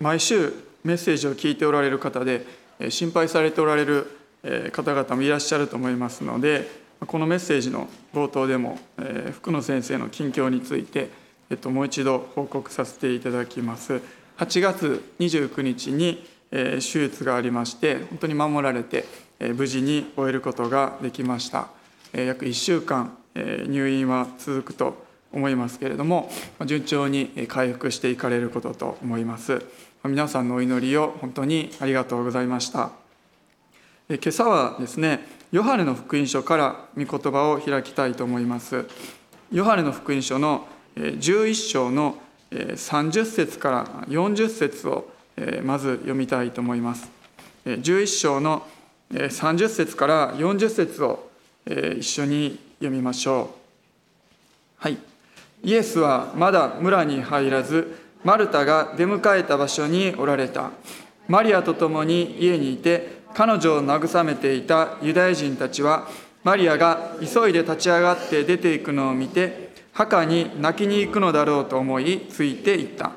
毎週メッセージを聞いておられる方で心配されておられる方々もいらっしゃると思いますのでこのメッセージの冒頭でも福野先生の近況についてもう一度報告させていただきます。8月29日に手術がありまして本当に守られて無事に終えることができました。約1週間入院は続くと思いますけれども順調に回復していかれることと思います。皆さんのお祈りを本当にありがとうございました。今朝はですねヨハネの福音書から御言葉を開きたいと思います。ヨハネの福音書の11章の30節から40節をまず読みたいと思います。11章の30節から40節を一緒に読みましょう。はい。イエスはまだ村に入らずマルタが出迎えた場所におられた。マリアと共に家にいて彼女を慰めていたユダヤ人たちはマリアが急いで立ち上がって出ていくのを見て墓に泣きに行くのだろうと思いついていった。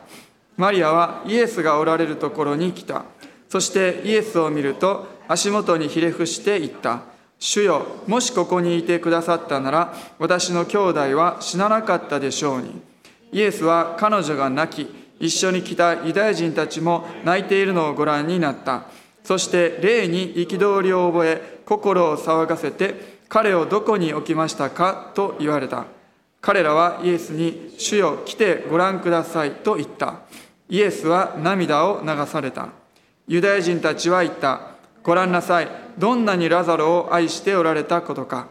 マリアはイエスがおられるところに来た。そしてイエスを見ると足元にひれ伏して言った。主よもしここにいてくださったなら私の兄弟は死ななかったでしょうに。イエスは彼女が泣き一緒に来たユダヤ人たちも泣いているのをご覧になった。そして霊に憤りを覚え心を騒がせて彼をどこに置きましたかと言われた。彼らはイエスに主よ来てご覧くださいと言った。イエスは涙を流された。ユダヤ人たちは言った。ご覧なさい。どんなにラザロを愛しておられたことか。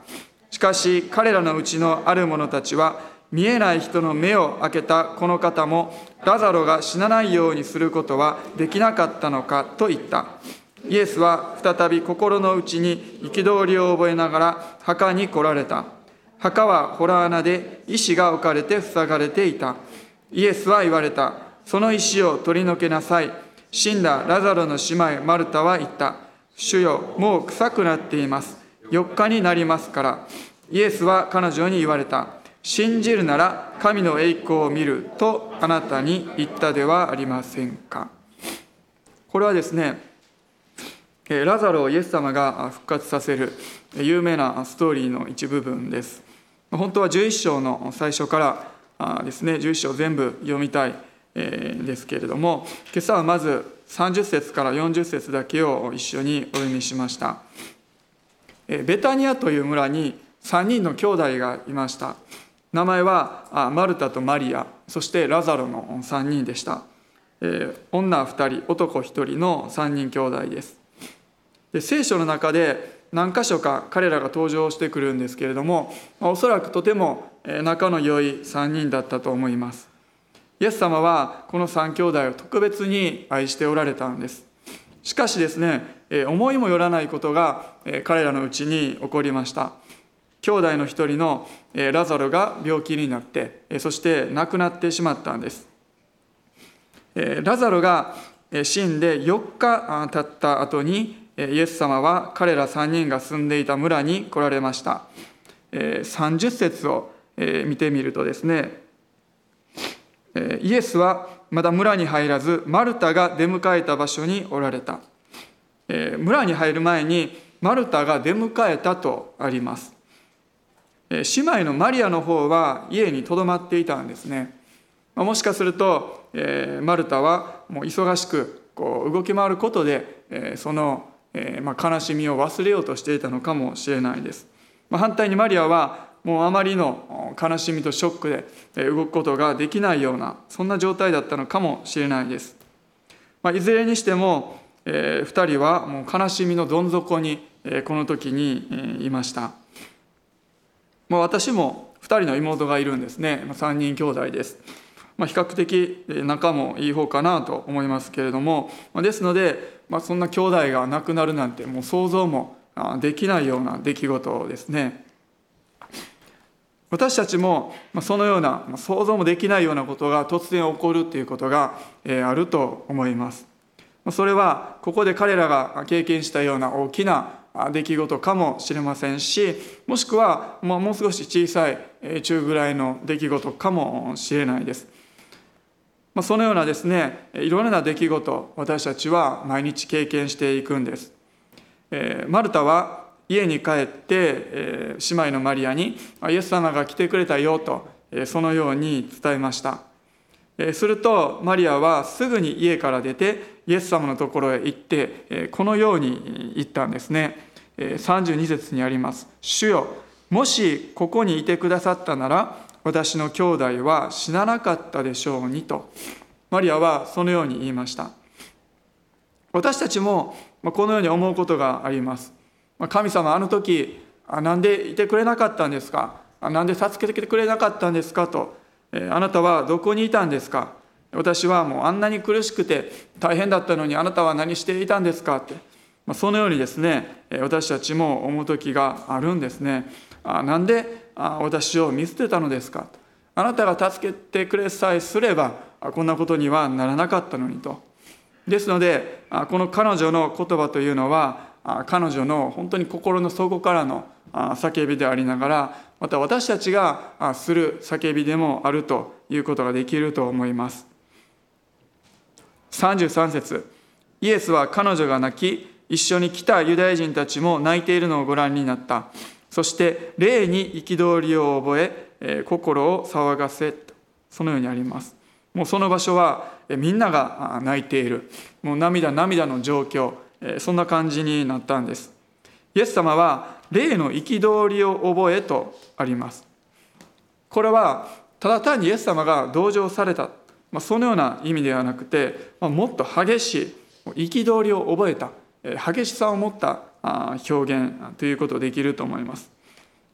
しかし彼らのうちのある者たちは見えない人の目を開けたこの方もラザロが死なないようにすることはできなかったのかと言った。イエスは再び心の内に憤りを覚えながら墓に来られた。墓は洞穴で石が置かれて塞がれていた。イエスは言われた。その石を取り除けなさい。死んだラザロの姉妹マルタは言った。主よもう臭くなっています。4日になりますからイエスは彼女に言われた。信じるなら神の栄光を見るとあなたに言ったではありませんか。これはですねラザロをイエス様が復活させる有名なストーリーの一部分です。本当は11章の最初からですね11章全部読みたいですけれども今朝はまず30節から40節だけを一緒にお読みしました。ベタニアという村に3人の兄弟がいました。名前はマルタとマリアそしてラザロの3人でした、え女2人男1人の3人兄弟です。で聖書の中で何箇所か彼らが登場してくるんですけれどもおそらくとても仲の良い3人だったと思います。イエス様はこの3兄弟を特別に愛しておられたんです。しかしですね思いもよらないことが彼らのうちに起こりました。兄弟の一人のラザロが病気になってそして亡くなってしまったんです。ラザロが死んで4日経った後にイエス様は彼ら3人が住んでいた村に来られました。30節を見てみるとですねイエスはまだ村に入らずマルタが出迎えた場所におられた。村に入る前にマルタが出迎えたとあります。姉妹のマリアの方は家にとどまっていたんですね。もしかするとマルタはもう忙しくこう動き回ることでその悲しみを忘れようとしていたのかもしれないです。反対にマリアはもうあまりの悲しみとショックで動くことができないようなそんな状態だったのかもしれないですまあいずれにしても2人はもう悲しみのどん底にこの時にいましたまあ、私も2人の妹がいるんですね、まあ、3人兄弟です。まあ、比較的仲もいい方かなと思いますけれども、まあ、ですので、まあ、そんな兄弟が亡くなるなんてもう想像もできないような出来事ですね。私たちもそのような想像もできないようなことが突然起こるということがあると思います。それはここで彼らが経験したような大きな出来事かもしれませんしもしくはもう少し小さい中ぐらいの出来事かもしれないです。そのようなですねいろいろな出来事私たちは毎日経験していくんです、マルタは家に帰って、えー、姉妹のマリアにイエス様が来てくれたよと、えー、そのように伝えました。するとマリアはすぐに家から出てイエス様のところへ行ってこのように言ったんですね。32節にあります「主よもしここにいてくださったなら私の兄弟は死ななかったでしょうに」と。マリアはそのように言いました。私たちもこのように思うことがあります。神様あの時なんでいてくれなかったんですか？なんで助けてくれなかったんですかと？あなたはどこにいたんですか？私はもうあんなに苦しくて大変だったのにあなたは何していたんですかって？そのようにですね私たちも思う時があるんですね。なんで私を見捨てたのですか？あなたが助けてくれさえすればこんなことにはならなかったのにと。ですのでこの彼女の言葉というのは彼女の本当に心の底からの叫びでありながらまた私たちがする叫びでもあるということができると思います。33節。イエスは彼女が泣き一緒に来たユダヤ人たちも泣いているのをご覧になった。そして霊に憤りを覚え心を騒がせそのようにあります。もうその場所はみんなが泣いている。もう涙涙の状況。そんな感じになったんです。イエス様は霊の憤りを覚えとあります。これはただ単にイエス様が同情された、まあ、そのような意味ではなくて、まあ、もっと激しい憤りを覚えた。激しさを持った表現ということできると思います。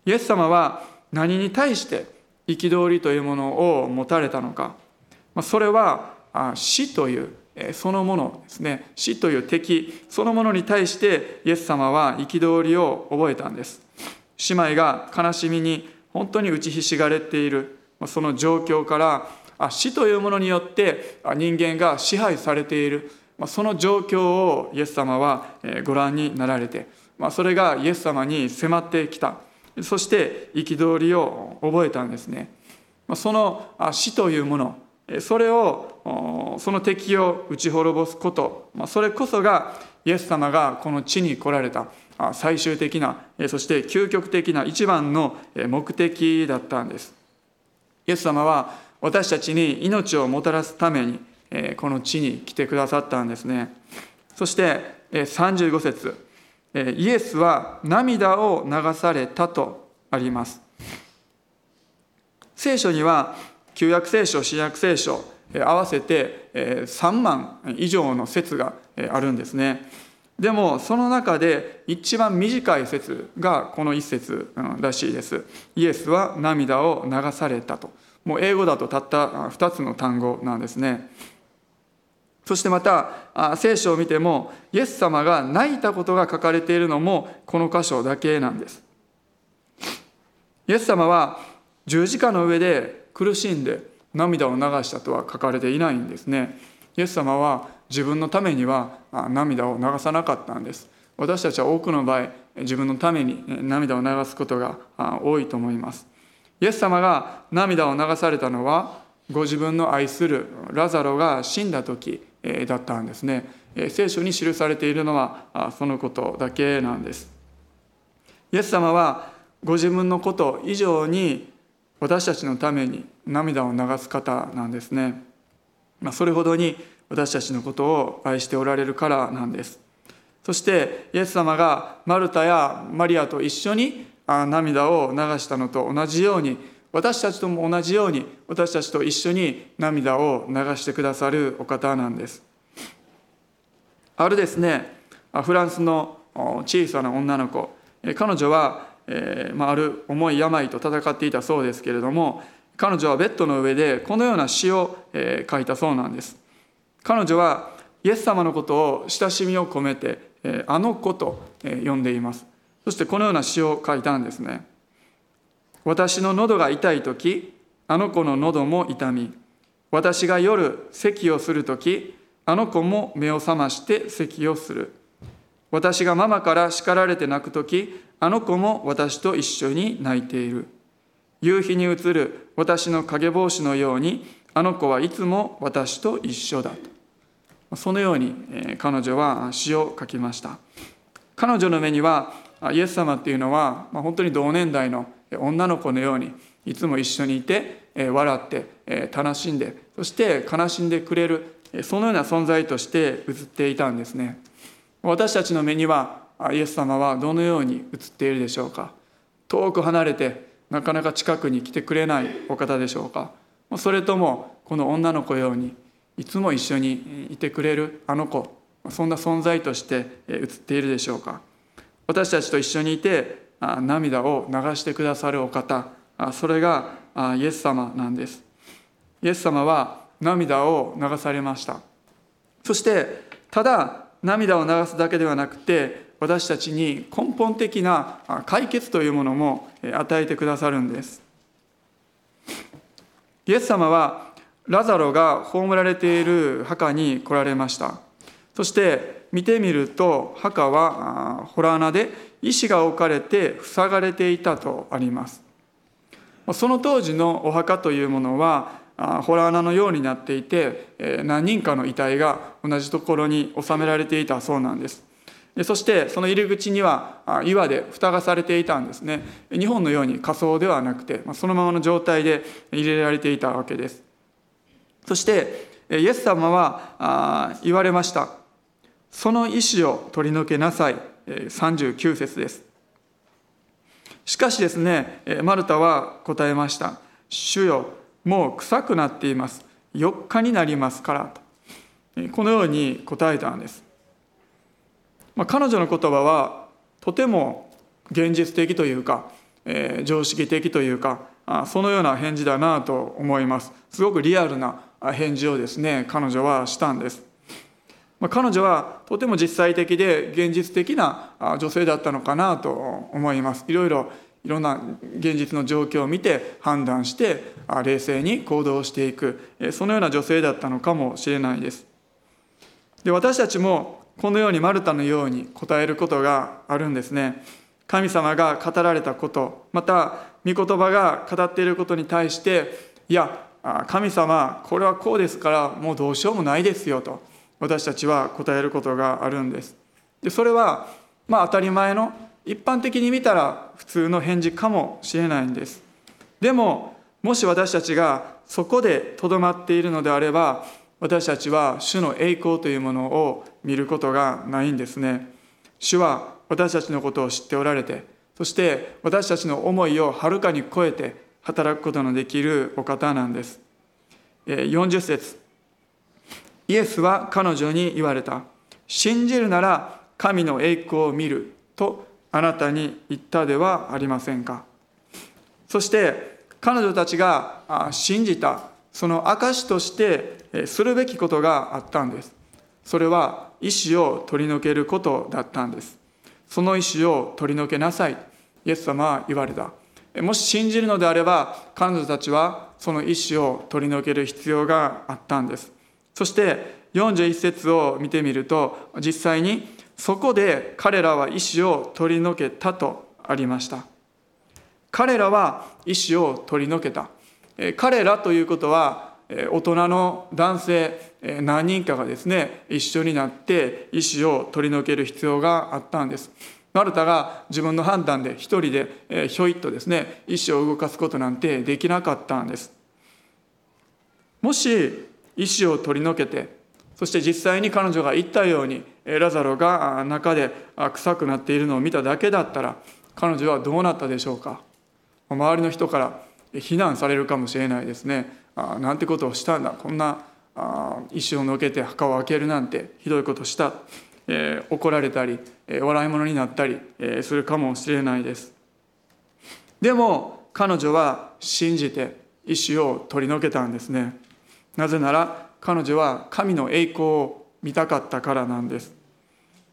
イエス様は何に対して憤りというものを持たれたのか。まそれは死というそのものですね。死という敵そのものに対してイエス様は憤りを覚えたんです。姉妹が悲しみに本当に打ちひしがれている。その状況から死というものによって人間が支配されている。その状況をイエス様はご覧になられてそれがイエス様に迫ってきた。そして憤りを覚えたんですね。その死というものそれをその敵を打ち滅ぼすこと。それこそがイエス様がこの地に来られた最終的なそして究極的な一番の目的だったんです。イエス様は私たちに命をもたらすためにこの地に来てくださったんですね。そして35節。イエスは涙を流されたとあります。聖書には旧約聖書新約聖書合わせて3万以上の説があるんですね。でもその中で一番短い説がこの一節らしいです。イエスは涙を流されたと。もう英語だとたった2つの単語なんですね。そしてまた聖書を見てもイエス様が泣いたことが書かれているのもこの箇所だけなんです。イエス様は十字架の上で苦しんで涙を流したとは書かれていないんですね。イエス様は自分のためには涙を流さなかったんです。私たちは多くの場合自分のために涙を流すことが多いと思います。イエス様が涙を流されたのはご自分の愛するラザロが死んだ時だったんですね。聖書に記されているのはそのことだけなんです。イエス様はご自分のこと以上に私たちのために涙を流す方なんですね。まそれほどに私たちのことを愛しておられるからなんです。そしてイエス様がマルタやマリアと一緒に涙を流したのと同じように私たちとも同じように私たちと一緒に涙を流してくださるお方なんです。あるですねフランスの小さな女の子。彼女は、えまあ、ある重い病と戦っていたそうですけれども彼女はベッドの上でこのような詩を、えー、書いたそうなんです。彼女はイエス様のことを親しみを込めて、えー、あの子と、えー、呼んでいます。そしてこのような詩を書いたんですね。私の喉が痛い時あの子の喉も痛み。私が夜咳をする時あの子も目を覚まして咳をする。私がママから叱られて泣く時あの子も私と一緒に泣いている。夕日に映る私の影帽子のようにあの子はいつも私と一緒だと。そのように彼女は詩を書きました。彼女の目にはイエス様っていうのは本当に同年代の女の子のようにいつも一緒にいて笑って楽しんでそして悲しんでくれるそのような存在として映っていたんですね。私たちの目にはイエス様はどのように映っているでしょうか。遠く離れてなかなか近くに来てくれないお方でしょうか。それともこの女の子ようにいつも一緒にいてくれるあの子そんな存在として映っているでしょうか。私たちと一緒にいて涙を流してくださるお方それがイエス様なんです。イエス様は涙を流されました。そしてただ涙を流すだけではなくて私たちに根本的な解決というものも与えてくださるんです。イエス様はラザロが葬られている墓に来られました。そして見てみると墓は洞穴で石が置かれて塞がれていたとあります。その当時のお墓というものは洞穴のようになっていて何人かの遺体が同じところに収められていたそうなんです。そしてその入り口には岩で蓋がされていたんですね。日本のように仮装ではなくてそのままの状態で入れられていたわけです。そしてイエス様は言われました。その意志を取り除けなさい。39節です。しかしですねマルタは答えました。主よもう臭くなっています。4日になりますからと。このように答えたんです。まあ、彼女の言葉はとても現実的というか、えー、常識的というかあそのような返事だなと思います。すごくリアルな返事をですね彼女はしたんです、まあ、彼女はとても実際的で現実的な女性だったのかなと思います。いろいろいろんな現実の状況を見て判断して冷静に行動していく。そのような女性だったのかもしれないです。で私たちもこのようにマルタのように答えることがあるんですね。神様が語られたことまた御言葉が語っていることに対していや神様これはこうですからもうどうしようもないですよと私たちは答えることがあるんです。でそれはまあ当たり前の一般的に見たら普通の返事かもしれないんです。でももし私たちがそこでとどまっているのであれば私たちは主の栄光というものを見ることがないんですね。主は私たちのことを知っておられて、そして私たちの思いをはるかに超えて働くことのできるお方なんです。40節イエスは彼女に言われた。信じるなら神の栄光を見るとあなたに言ったではありませんか。そして彼女たちが信じたその証としてするべきことがあったんです。それは意思を取り除けることだったんです。その意思を取り除けなさい。イエス様は言われた。もし信じるのであれば、彼女たちはその意思を取り除ける必要があったんです。そして41節を見てみると、実際にそこで彼らは意思を取り除けたとありました。彼らは意思を取り除けた。彼らということは大人の男性何人かがですね一緒になって意思を取り除ける必要があったんです。マルタが自分の判断で一人でひょいっとですね意思を動かすことなんてできなかったんです。もし意思を取り除けてそして実際に彼女が言ったようにラザロが中で臭くなっているのを見ただけだったら彼女はどうなったでしょうか。周りの人から非難されるかもしれないですね。あなんてことをしたんだ。こんなあ石をのけて墓を開けるなんてひどいことした、えー、怒られたり、えー、笑い物になったり、えー、するかもしれないです。でも彼女は信じて石を取り除けたんですね。なぜなら彼女は神の栄光を見たかったからなんです。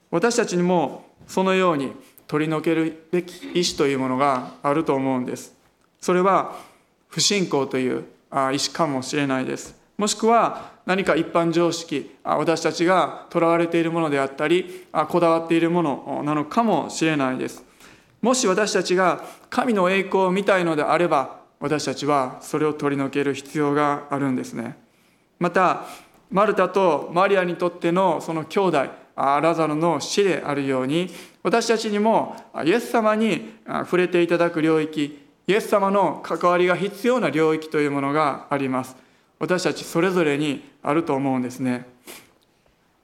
私たちにもそのように取り除けるべき意志というものがあると思うんです。それは不信仰という意思かもしれないです。もしくは何か一般常識、私たちがとらわれているものであったり、こだわっているものなのかもしれないです。もし私たちが神の栄光を見たいのであれば、私たちはそれを取り除ける必要があるんですねまたマルタとマリアにとってのその兄弟ラザロの死であるように私たちにもイエス様に触れていただく領域イエス様の関わりが必要な領域というものがあります。私たちそれぞれにあると思うんですね。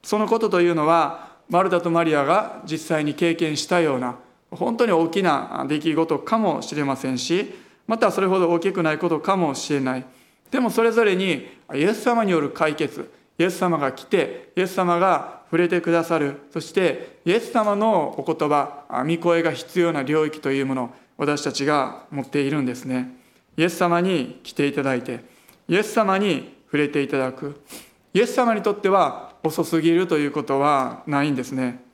そのことというのはマルタとマリアが実際に経験したような本当に大きな出来事かもしれませんしまたそれほど大きくないことかもしれない。でもそれぞれにイエス様による解決イエス様が来てイエス様が触れてくださるそしてイエス様のお言葉御声が必要な領域というもの私たちが持っているんですね。イエス様に来ていただいてイエス様に触れていただく。イエス様にとっては遅すぎるということはないんですね。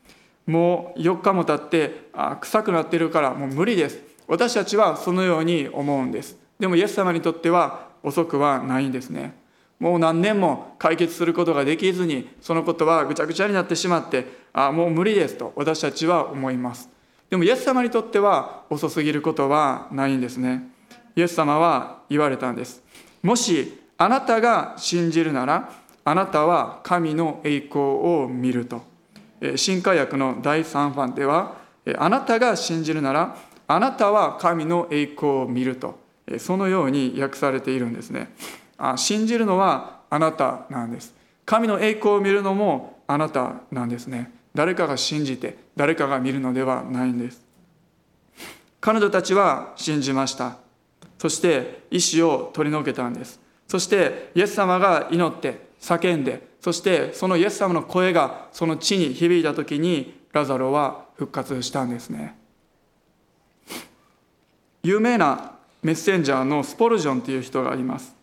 もう4日も経ってあ臭くなってるからもう無理です。私たちはそのように思うんです。でもイエス様にとっては遅くはないんですね。もう何年も解決することができずにそのことはぐちゃぐちゃになってしまってあもう無理ですと私たちは思います。でもイエス様にとっては遅すぎることはないんですね。イエス様は言われたんです。もしあなたが信じるならあなたは神の栄光を見ると。新化訳の第3番ではあなたが信じるならあなたは神の栄光を見ると。そのように訳されているんですね。信じるのはあなたなんです。神の栄光を見るのもあなたなんですね。誰かが信じて誰かが見るのではないんです。彼女たちは信じました。そして意志を取り除けたんです。そしてイエス様が祈って叫んでそしてそのイエス様の声がその地に響いた時にラザロは復活したんですね。有名なメッセンジャーのスポルジョンという人がいます。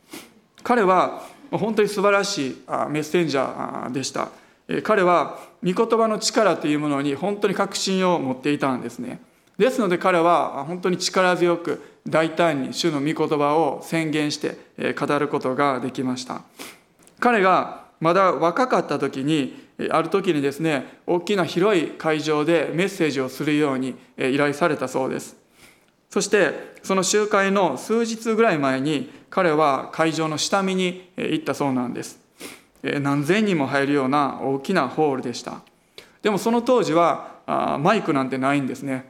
彼は本当に素晴らしいメッセンジャーでした。彼は御言葉の力というものに本当に確信を持っていたんですね。ですので彼は本当に力強く大胆に主の御言葉を宣言して語ることができました。彼がまだ若かった時にある時にですね大きな広い会場でメッセージをするように依頼されたそうです。そしてその集会の数日ぐらい前に彼は会場の下見に行ったそうなんです。何千人も入るような大きなホールでした。でもその当時はマイクなんてないんですね。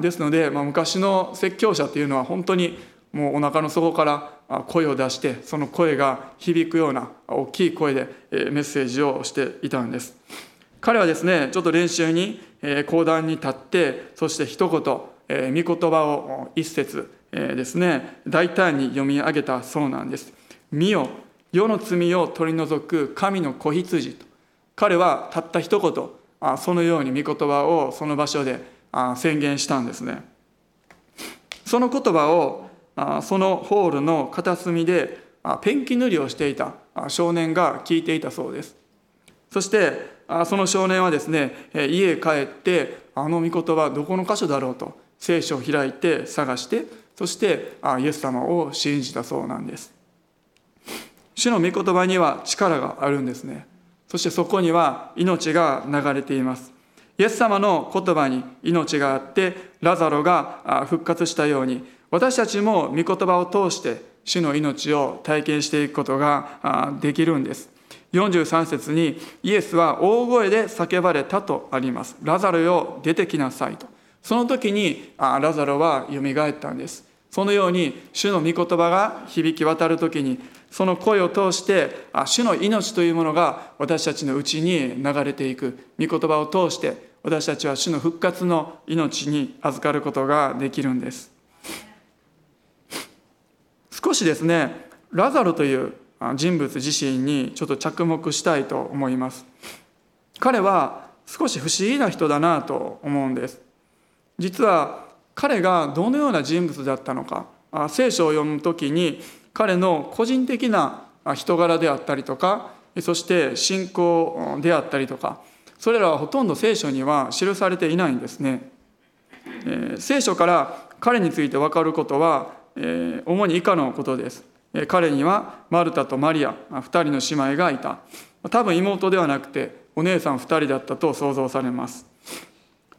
ですので、ま、昔の説教者っていうのは本当にもうお腹の底から声を出してその声が響くような大きい声でメッセージをしていたんです。彼はですねちょっと練習に講談に立ってそして一言え、御言葉を一節、ですね大胆に読み上げたそうなんです「見よ世の罪を取り除く神の子羊」と。彼はたった一言あそのように御言葉をその場所であ宣言したんですね。その言葉をあそのホールの片隅であペンキ塗りをしていた少年が聞いていたそうです。そしてその少年はですね家へ帰ってあの御言葉どこの箇所だろうと聖書を開いて探してそしてイエス様を信じたそうなんです。主の御言葉には力があるんですね。そしてそこには命が流れています。イエス様の言葉に命があってラザロが復活したように私たちも御言葉を通して主の命を体験していくことができるんです。43節にイエスは大声で叫ばれたとあります。ラザロよ出てきなさいと。その時にラザロはよみがえったんです。そのように主の御言葉が響き渡る時にその声を通してあ主の命というものが私たちのうちに流れていく。御言葉を通して私たちは主の復活の命に預かることができるんです。少しですねラザロという人物自身にちょっと着目したいと思います。彼は少し不思議な人だなと思うんです。実は彼がどのような人物だったのか聖書を読む時に彼の個人的な人柄であったりとかそして信仰であったりとかそれらはほとんど聖書には記されていないんですね。え聖書から彼について分かることは、え主に以下のことですえ。彼にはマルタとマリア2人の姉妹がいた。多分妹ではなくてお姉さん2人だったと想像されます。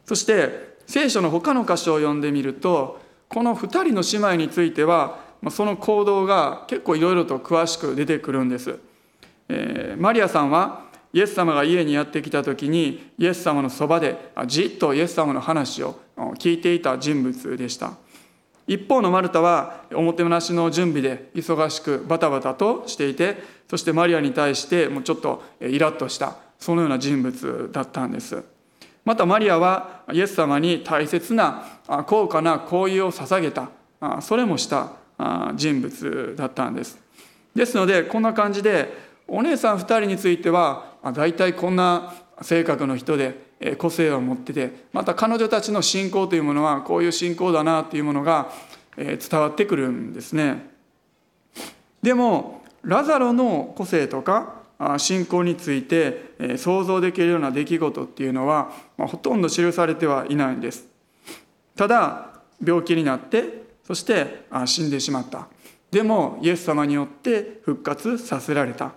そして聖書の他の箇所を読んでみるとこの2人の姉妹についてはその行動が結構いろいろと詳しく出てくるんです、えー、マリアさんはイエス様が家にやってきた時にイエス様のそばでじっとイエス様の話を聞いていた人物でした。一方のマルタはおもてなしの準備で忙しくバタバタとしていてそしてマリアに対してもうちょっとイラッとしたそのような人物だったんです。またマリアはイエス様に大切な高価な行為を捧げた。それもした。人物だったんです。ですのでこんな感じでお姉さん2人については大体こんな性格の人で個性を持っててまた彼女たちの信仰というものはこういう信仰だなというものが伝わってくるんですね。でもラザロの個性とか信仰について想像できるような出来事っていうのはほとんど記されてはいないんです。ただ病気になってそして死んでしまった。でもイエス様によって復活させられた。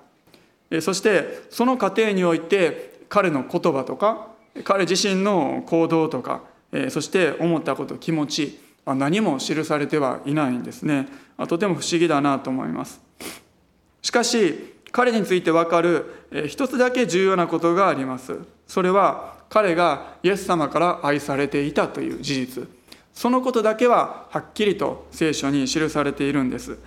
そしてその過程において彼の言葉とか彼自身の行動とかそして思ったこと気持ち何も記されてはいないんですね。とても不思議だなと思います。しかし彼について分かる一つだけ重要なことがあります。それは彼がイエス様から愛されていたという事実。そのことだけははっきりと聖書に記されているんです。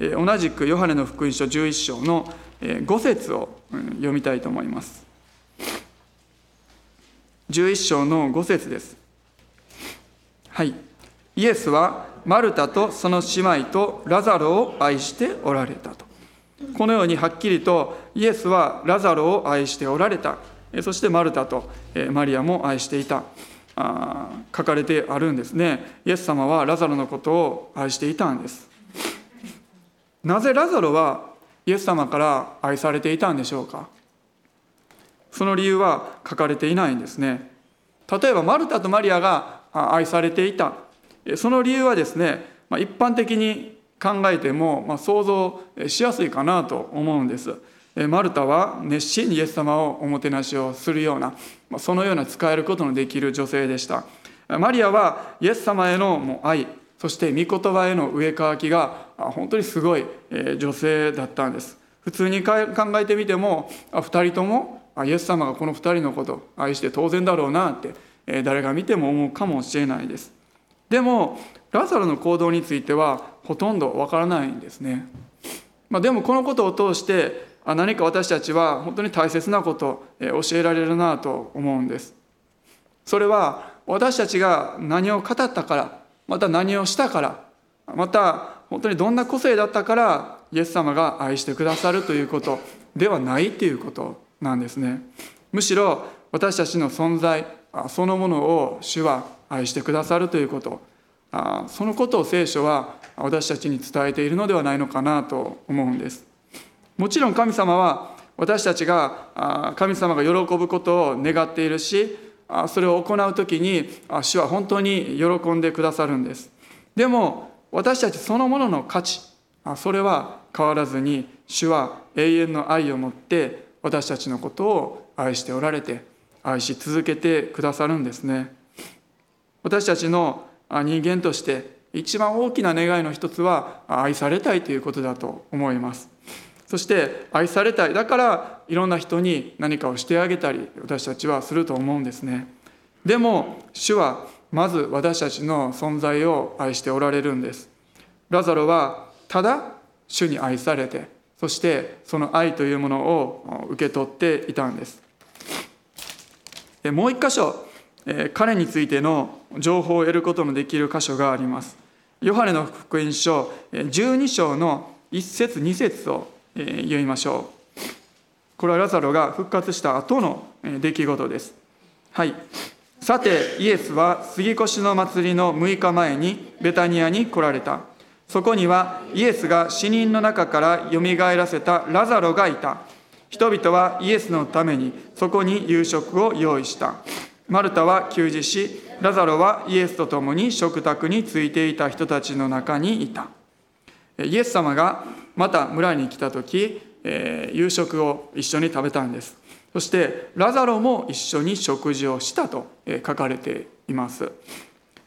同じくヨハネの福音書11章の5節を読みたいと思います。11章の5節です。はい。イエスはマルタとその姉妹とラザロを愛しておられたと。このようにはっきりとイエスはラザロを愛しておられた。そしてマルタとマリアも愛していた。書かれてあるんですね。イエス様はラザロのことを愛していたんです。なぜラザロはイエス様から愛されていたんでしょうか。その理由は書かれていないんですね。例えばマルタとマリアが愛されていた。その理由はですね一般的に考えても、ま、想像しやすいかなと思うんです。マルタは熱心にイエス様をおもてなしをするようなそのような使えることのできる女性でした。マリアはイエス様への愛そして御言葉への植え替きが本当にすごい女性だったんです。普通に考えてみても2人ともイエス様がこの2人のことを愛して当然だろうなって誰が見ても思うかもしれないです。でもラザロの行動についてはほとんどわからないんですね。まあ、でもこのことを通して何か私たちは本当に大切なことを教えられるなと思うんです。それは私たちが何を語ったからまた何をしたからまた本当にどんな個性だったからイエス様が愛してくださるということではないということなんですね。むしろ私たちの存在そのものを主は愛してくださるということそのことを聖書は私たちに伝えているのではないのかなと思うんですもちろん神様は私たちが神様が喜ぶことを願っているしそれを行う時に主は本当に喜んでくださるんです。でも私たちそのものの価値それは変わらずに主は永遠の愛を持って私たちのことを愛しておられて愛し続けてくださるんですね。私たちの人間として一番大きな願いの一つは愛されたいということだと思います。そして愛されたい。だからいろんな人に何かをしてあげたり私たちはすると思うんですね。でも主はまず私たちの存在を愛しておられるんです。ラザロはただ主に愛されてそしてその愛というものを受け取っていたんです。もう一箇所彼についての情報を得ることのできる箇所があります。ヨハネの福音書12章の1節2節を読みましょう。これはラザロが復活した後の出来事です。はい。さて、イエスは杉越の祭りの6日前にベタニアに来られた。そこにはイエスが死人の中からよみがえらせたラザロがいた。人々はイエスのためにそこに夕食を用意した。マルタは給仕し、ラザロはイエスと共に食卓についていた人たちの中にいた。イエス様がまた村に来た時、夕食を一緒に食べたんです。そしてラザロも一緒に食事をしたと書かれています。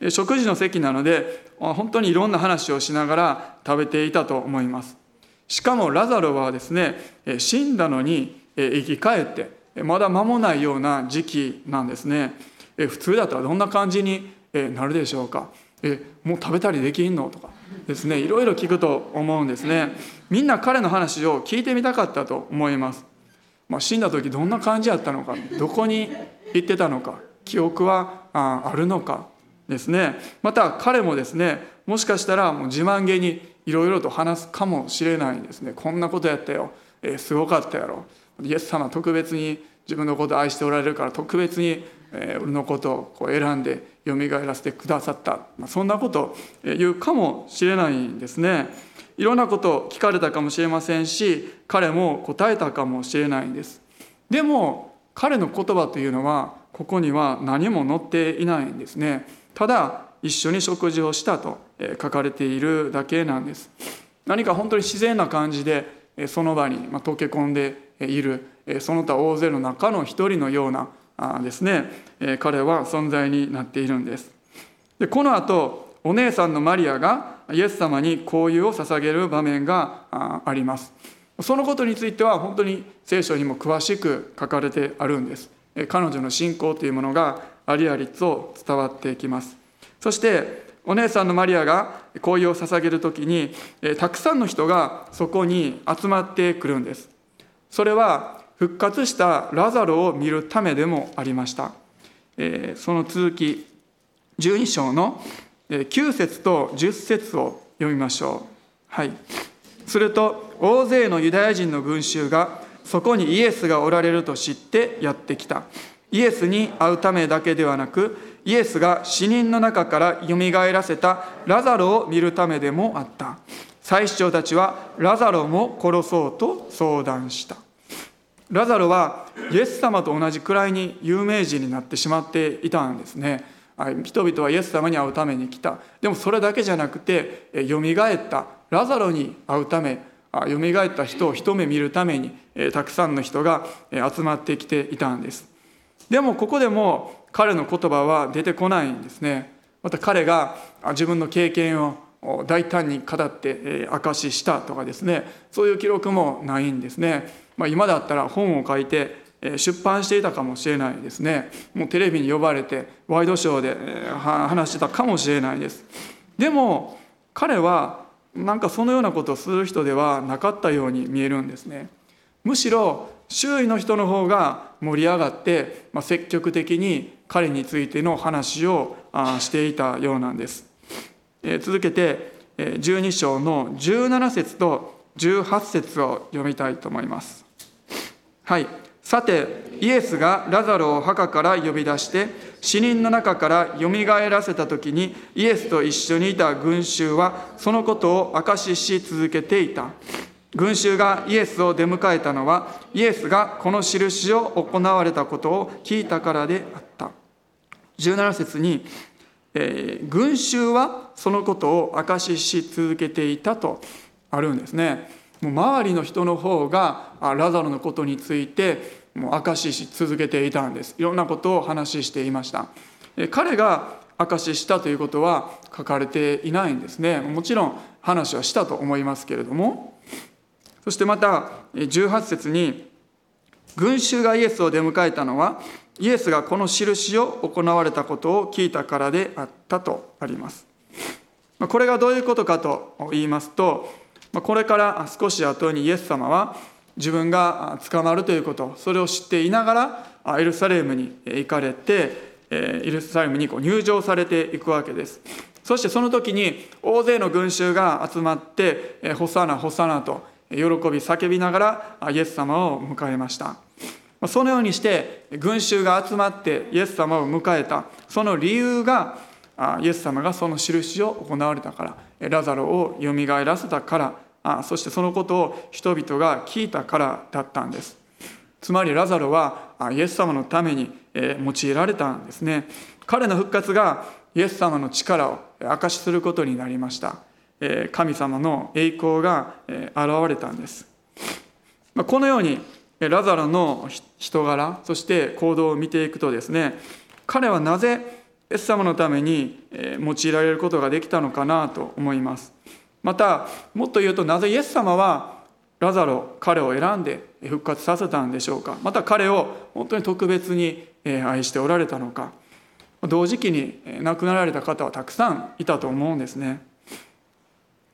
食事の席なので本当にいろんな話をしながら食べていたと思いますしかもラザロはですね死んだのに生き返ってまだ間もないような時期なんですね普通だったらどんな感じになるでしょうかえもう食べたりできんのとかですねいろいろ聞くと思うんですね。みんな彼の話を聞いてみたかったと思います、まあ、死んだ時どんな感じやったのかどこに行ってたのか記憶はあるのかですね。また彼もですねもしかしたらもう自慢げにいろいろと話すかもしれないですね。こんなことやったよ、えー、すごかったやろ。イエス様特別に自分のことを愛しておられるから特別に俺のことをこう選んでよみがえらせてくださった、まあ、そんなことを言うかもしれないんですね。いろんなことを聞かれたかもしれませんし彼も答えたかもしれないんです。でも彼の言葉というのはここには何も載っていないんですね。ただ一緒に食事をしたと書かれているだけなんです。何か本当に自然な感じでその場に溶け込んでいる。その他大勢の中の一人のようなですね彼は存在になっているんです。でこの後お姉さんのマリアがイエス様に香油を捧げる場面があります。そのことについては本当に聖書にも詳しく書かれてあるんです。彼女の信仰というものがありありと伝わっていきます。そしてお姉さんのマリアが香油を捧げる時にたくさんの人がそこに集まってくるんです。それは復活したラザロを見るためでもありました。えその続き12章の9節と10節を読みましょう。はい、すると大勢のユダヤ人の群衆がそこにイエスがおられると知ってやってきた。イエスに会うためだけではなくイエスが死人の中からよみがえらせたラザロを見るためでもあった。祭司長たちはラザロも殺そうと相談した。ラザロはイエス様と同じくらいに有名人になってしまっていたんですね。人々はイエス様に会うために来た。でもそれだけじゃなくてよみがえった。ラザロに会うためよみがえった人を一目見るためにたくさんの人が集まってきていたんです。でもここでも彼の言葉は出てこないんですね。また彼が自分の経験を大胆に語って証ししたとかですね。そういう記録もないんですね。まあ、今だったら本を書いて出版していたかもしれないですね。もうテレビに呼ばれてワイドショーで話してたかもしれないです。でも彼はなんかそのようなことをする人ではなかったように見えるんですね。むしろ周囲の人の方が盛り上がって、まあ、積極的に彼についての話をしていたようなんです、続けて12章の17節と18節を読みたいと思いますはい。さて、イエスがラザロを墓から呼び出して、死人の中からよみがえらせた時に、イエスと一緒にいた群衆は、そのことを証しし続けていた。群衆がイエスを出迎えたのは、イエスがこの印を行われたことを聞いたからであった。17節に、えー、群衆はそのことを証しし続けていたとあるんですね。もう周りの人の方がラザロのことについてもう証しし続けていたんです。いろんなことを話していました。彼が証ししたということは書かれていないんですね。もちろん話はしたと思いますけれども。そしてまた18節に群衆がイエスを出迎えたのはイエスがこの印を行われたことを聞いたからであったとあります。これがどういうことかと言いますとこれから少し後にイエス様は自分が捕まるということそれを知っていながらエルサレムに行かれてエルサレムに入場されていくわけです。そしてその時に大勢の群衆が集まって「ホサナホサナ」と喜び叫びながらイエス様を迎えました。そのようにして群衆が集まってイエス様を迎えた。その理由がイエス様がその印を行われたからラザロをよみがえらせたからそしてそのことを人々が聞いたからだったんです。つまりラザロはイエス様のために用いられたんですね。彼の復活がイエス様の力を証しすることになりました。神様の栄光が現れたんです。このようにラザロの人柄そして行動を見ていくとですね彼はなぜイエス様のために用いられることができたのかなと思います。またもっと言うとなぜイエス様はラザロ彼を選んで復活させたんでしょうか。また彼を本当に特別に愛しておられたのか。同時期に亡くなられた方はたくさんいたと思うんですね。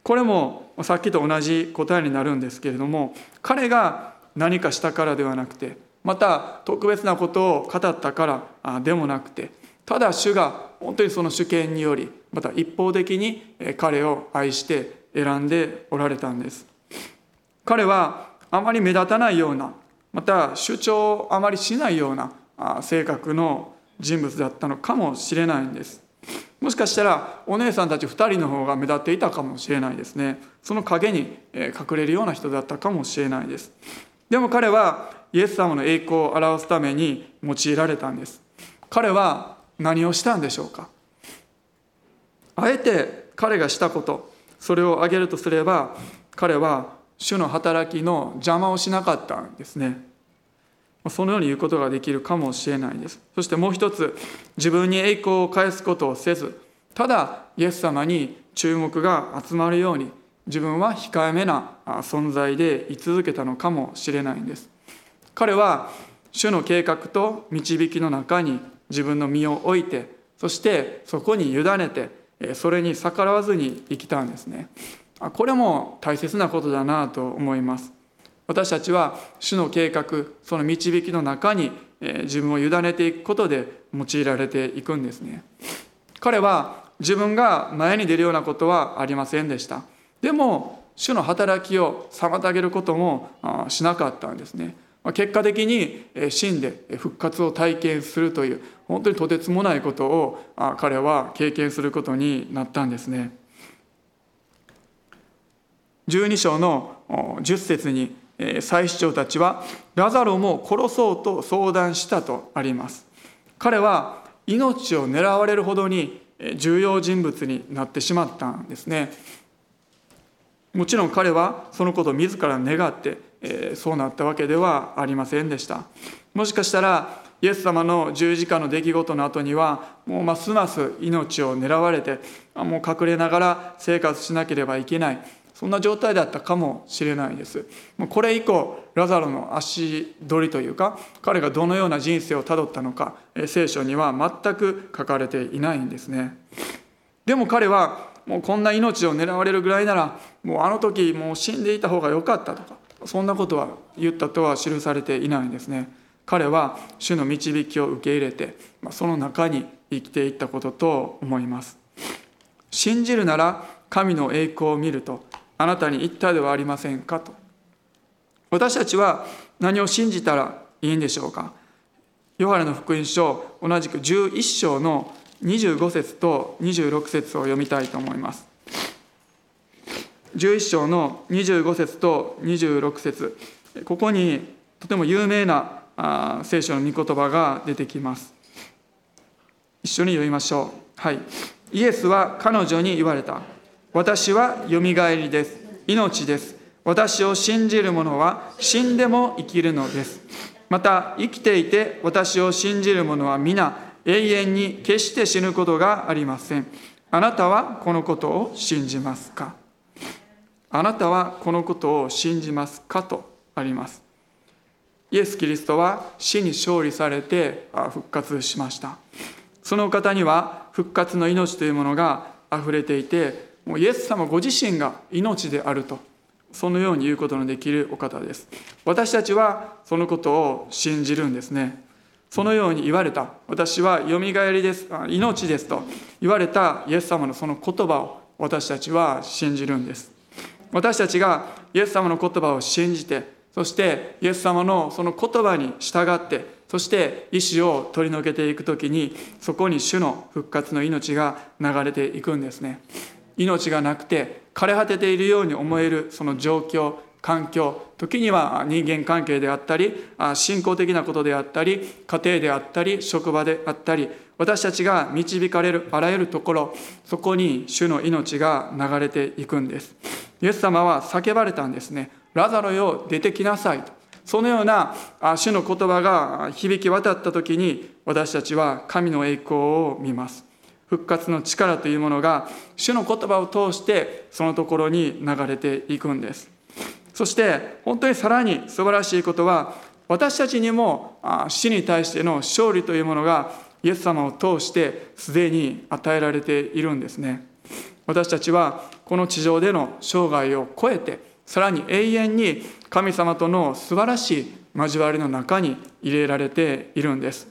これもさっきと同じ答えになるんですけれども彼が何かしたからではなくてまた特別なことを語ったからでもなくてただ主が本当にその主権によりまた一方的に彼を愛して選んでおられたんです。彼はあまり目立たないようなまた主張をあまりしないような性格の人物だったのかもしれないんです。もしかしたらお姉さんたち2人の方が目立っていたかもしれないですね。その陰に隠れるような人だったかもしれないです。でも彼はイエス様の栄光を表すために用いられたんです。彼は何をしたんでしょうか？あえて彼がしたことそれを挙げるとすれば彼は主の働きの邪魔をしなかったんですね。そのように言うことができるかもしれないです。そしてもう一つ自分に栄光を返すことをせずただイエス様に注目が集まるように自分は控えめな存在で居続けたのかもしれないんです。彼は主の計画と導きの中に自分の身を置いてそしてそこに委ねてそれに逆らわずに生きたんですね。これも大切なことだなと思います。私たちは主の計画その導きの中に自分を委ねていくことで用いられていくんですね。彼は自分が前に出るようなことはありませんでした。でも主の働きを妨げることもしなかったんですね。結果的に死んで復活を体験するという本当にとてつもないことを彼は経験することになったんですね。12章の10節に祭司長たちはラザロも殺そうと相談したとあります。彼は命を狙われるほどに重要人物になってしまったんですね。もちろん彼はそのことを自ら願って、そうなったわけではありませんでした。もしかしたらイエス様の十字架の出来事の後にはもうますます命を狙われてもう隠れながら生活しなければいけないそんな状態だったかもしれないです。これ以降、ラザロの足取りというか、彼がどのような人生をたどったのか、聖書には全く書かれていないんですね。でも彼は、もうこんな命を狙われるぐらいなら、もうあの時もう死んでいた方が良かったとか、そんなことは言ったとは記されていないんですね。彼は主の導きを受け入れて、その中に生きていったことと思います。信じるなら神の栄光を見るとあなたに言ったではありませんかと。私たちは何を信じたらいいんでしょうか。ヨハネの福音書同じく11章の25節と26節を読みたいと思います。11章の25節と26節。ここにとても有名なあ聖書の御言葉が出てきます一緒に読みましょうはいイエスは彼女に言われた私はよみがえりです。命です。私を信じる者は死んでも生きるのです。また生きていて私を信じる者は皆永遠に決して死ぬことがありません。あなたはこのことを信じますか？あなたはこのことを信じますか？とあります。イエス・キリストは死に勝利されて復活しました。その方には復活の命というものが溢れていてもうイエス様ご自身が命であるとそのように言うことのできるお方です。私たちはそのことを信じるんですね。そのように言われた。私はよみがえりです。命ですと言われたイエス様のその言葉を私たちは信じるんです。私たちがイエス様の言葉を信じてそしてイエス様のその言葉に従ってそして意志を取り除けていく時にそこに主の復活の命が流れていくんですね。命がなくて枯れ果てているように思えるその状況環境時には人間関係であったり信仰的なことであったり家庭であったり職場であったり私たちが導かれるあらゆるところそこに主の命が流れていくんです。イエス様は叫ばれたんですね。ラザロよ出てきなさい。とそのような主の言葉が響き渡った時に私たちは神の栄光を見ます。復活の力というものが主の言葉を通してそのところに流れていくんです。そして本当にさらに素晴らしいことは私たちにも死に対しての勝利というものがイエス様を通してすでに与えられているんですね。私たちはこの地上での生涯を超えてさらに永遠に神様との素晴らしい交わりの中に入れられているんです。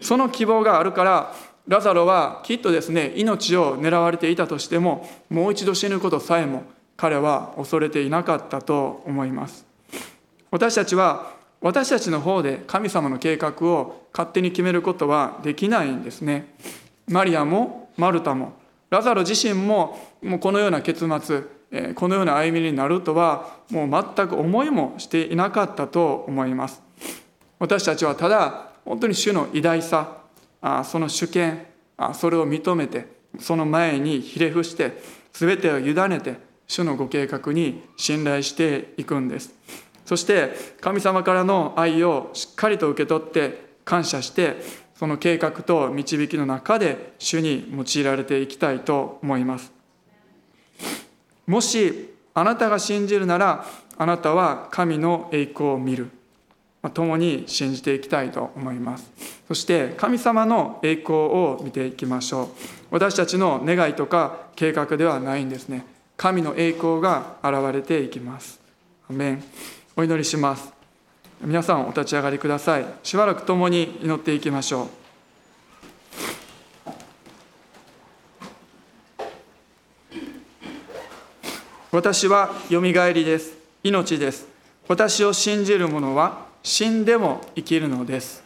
その希望があるからラザロはきっとですね命を狙われていたとしてももう一度死ぬことさえも彼は恐れていなかったと思います。私たちは私たちの方で神様の計画を勝手に決めることはできないんですね。マリアもマルタもラザロ自身ももうこのような結末このような歩みになるとはもう全く思いもしていなかったと思います。私たちはただ本当に主の偉大さその主権それを認めてその前にひれ伏して全てを委ねて主のご計画に信頼していくんです。そして神様からの愛をしっかりと受け取って感謝してその計画と導きの中で主に用いられていきたいと思います。もしあなたが信じるならあなたは神の栄光を見る。共に信じていきたいと思います。そして神様の栄光を見ていきましょう。私たちの願いとか計画ではないんですね。神の栄光が現れていきます。アメン。お祈りします。皆さんお立ち上がりください。しばらく共に祈っていきましょう。私はよみがえりです。命です。私を信じる者は死んでも生きるのです。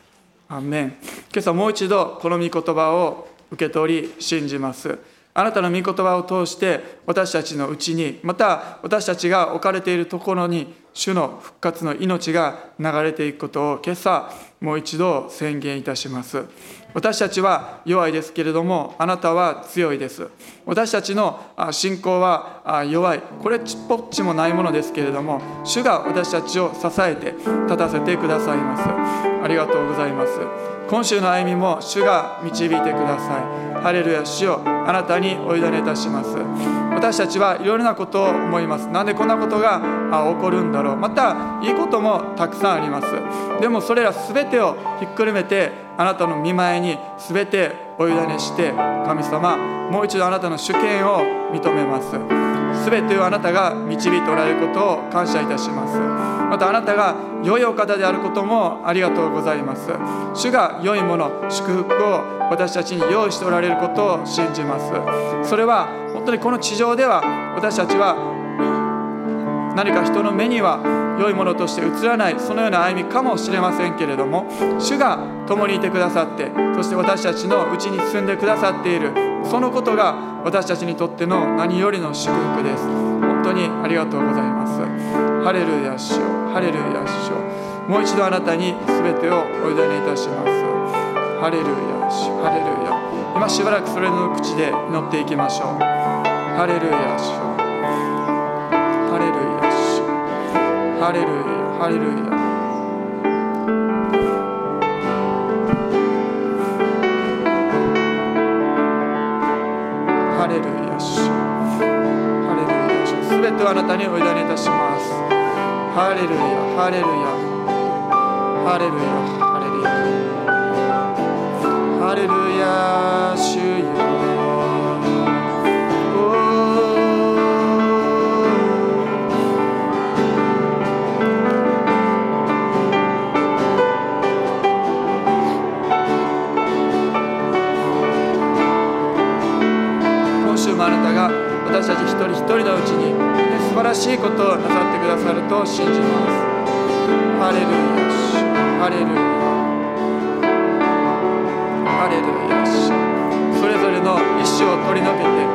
アメン。今朝もう一度この御言葉を受け取り信じます。あなたの御言葉を通して私たちのうちにまた私たちが置かれているところに主の復活の命が流れていくことを今朝もう一度宣言いたします。私たちは弱いですけれどもあなたは強いです。私たちの信仰は弱い。これちっぽっちもないものですけれども主が私たちを支えて立たせてくださいます。ありがとうございます。今週の歩みも主が導いてください。ハレルヤ主をあなたにお委ねいたします。私たちはいろいろなことを思います。なんでこんなことが起こるんだろう。またいいこともたくさんあります。でもそれら全てをひっくるめてあなたの見舞いに全てお委ねして神様もう一度あなたの主権を認めます。全てをあなたが導いておられることを感謝いたします。またあなたが良いお方であることもありがとうございます。主が良いもの祝福を私たちに用意しておられることを信じます。それは本当にこの地上では私たちは何か人の目には良いものとして映らないそのような歩みかもしれませんけれども主が共にいてくださってそして私たちのうちに住んでくださっているそのことが私たちにとっての何よりの祝福です。本当にありがとうございます。ハレルヤ主ハレルヤ主もう一度あなたに全てをお委ねいたします。ハレルヤ主ハレルヤ。今しばらくそれの口で祈っていきましょう。ハレルヤ主ハレルヤ。ハレルヤ。ハレルヤ。主ハレルヤ。主すべてをあなたにお委ねいたします。ハレルヤ。ハレルヤ。ハレルヤ。ハレルヤ。ハレルヤ。主主あなたが私たち一人一人のうちに、ね、素晴らしいことをなさってくださると信じます。ハレルヤ。シハレルヤ。ハレルヤ。シそれぞれの意志を取り除けて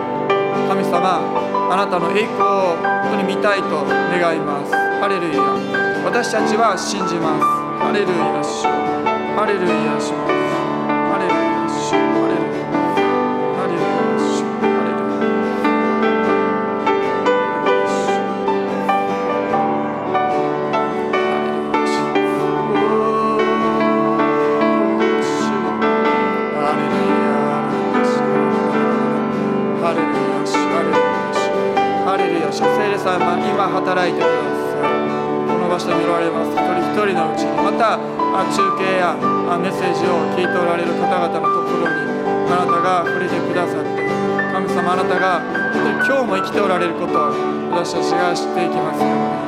神様あなたの栄光を本当に見たいと願います。ハレルヤ。私たちは信じます。ハレルヤ。シハレルヤ。シうちまた中継やメッセージを聞いておられる方々のところにあなたが触れてくださって神様あなたが本当に今日も生きておられることを私たちが知っていきますように。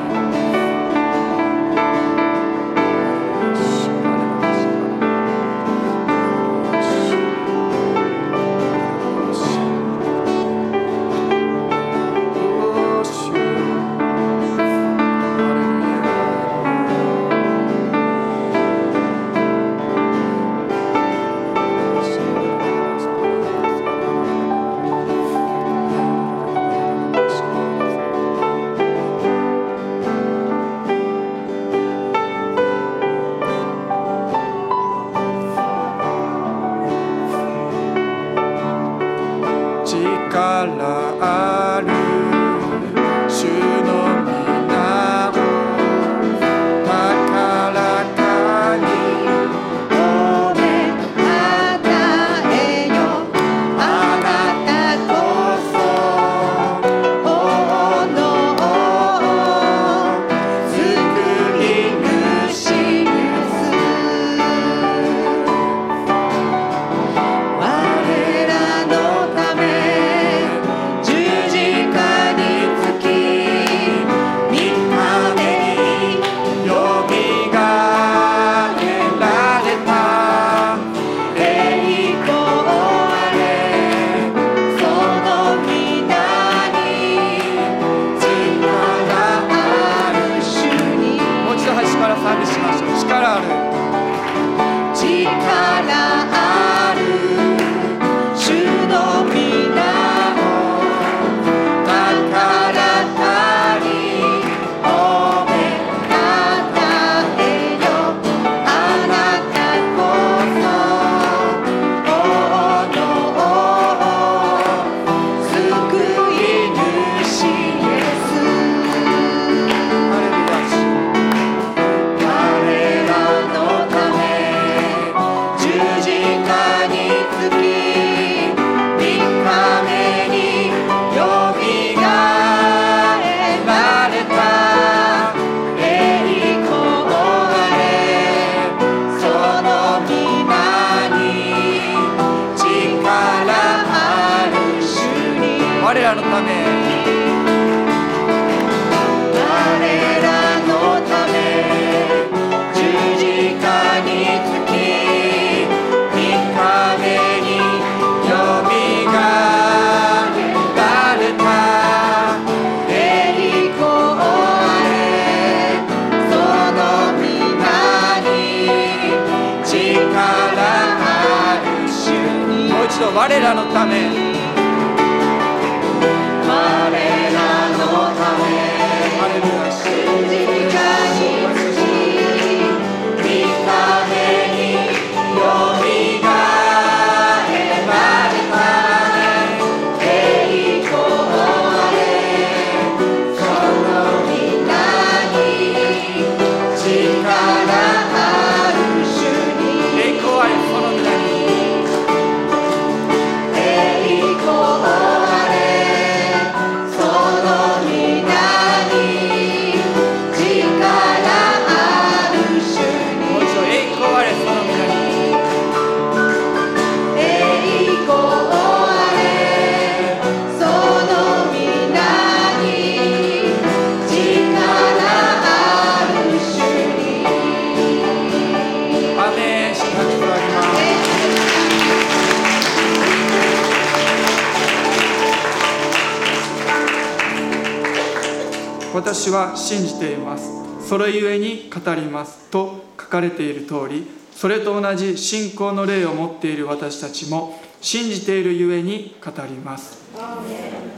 信じています。それゆえに語ります。と書かれている通りそれと同じ信仰の霊を持っている私たちも信じているゆえに語ります。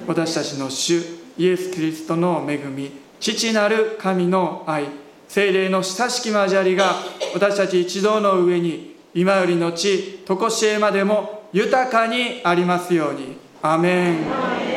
私たちの主イエス・キリストの恵み父なる神の愛精霊の親しき交わりが私たち一同の上に今よりのち常しえまでも豊かにありますように。アメン。